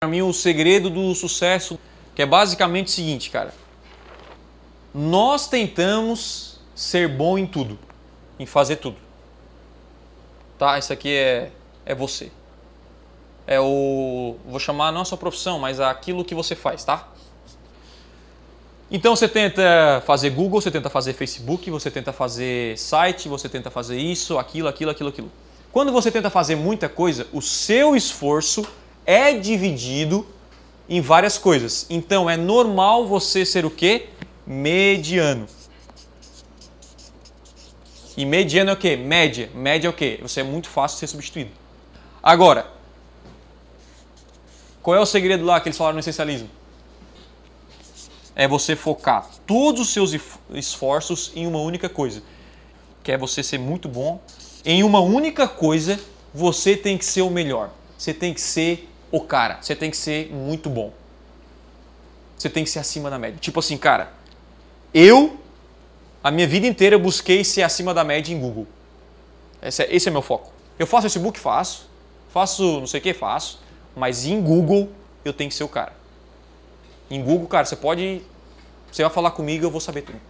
Para mim, o segredo do sucesso, que é basicamente o seguinte, cara. Nós tentamos ser bom em tudo, em fazer tudo. Tá? Isso aqui é, é você. É o. Vou chamar a sua profissão, mas aquilo que você faz, tá? Então você tenta fazer Google, você tenta fazer Facebook, você tenta fazer site, você tenta fazer isso, aquilo, aquilo, aquilo, aquilo. Quando você tenta fazer muita coisa, o seu esforço é dividido em várias coisas. Então é normal você ser o quê? Mediano. E mediano é o quê? Média. Média é o quê? Você é muito fácil de ser substituído. Agora, qual é o segredo lá que eles falaram no essencialismo? é você focar todos os seus esforços em uma única coisa, que é você ser muito bom. Em uma única coisa, você tem que ser o melhor. Você tem que ser o cara. Você tem que ser muito bom. Você tem que ser acima da média. Tipo assim, cara, eu, a minha vida inteira, busquei ser acima da média em Google. Esse é, esse é meu foco. Eu faço Facebook? Faço. Faço não sei o que? Faço. Mas em Google, eu tenho que ser o cara. Em Google, cara, você pode. Você vai falar comigo, eu vou saber tudo.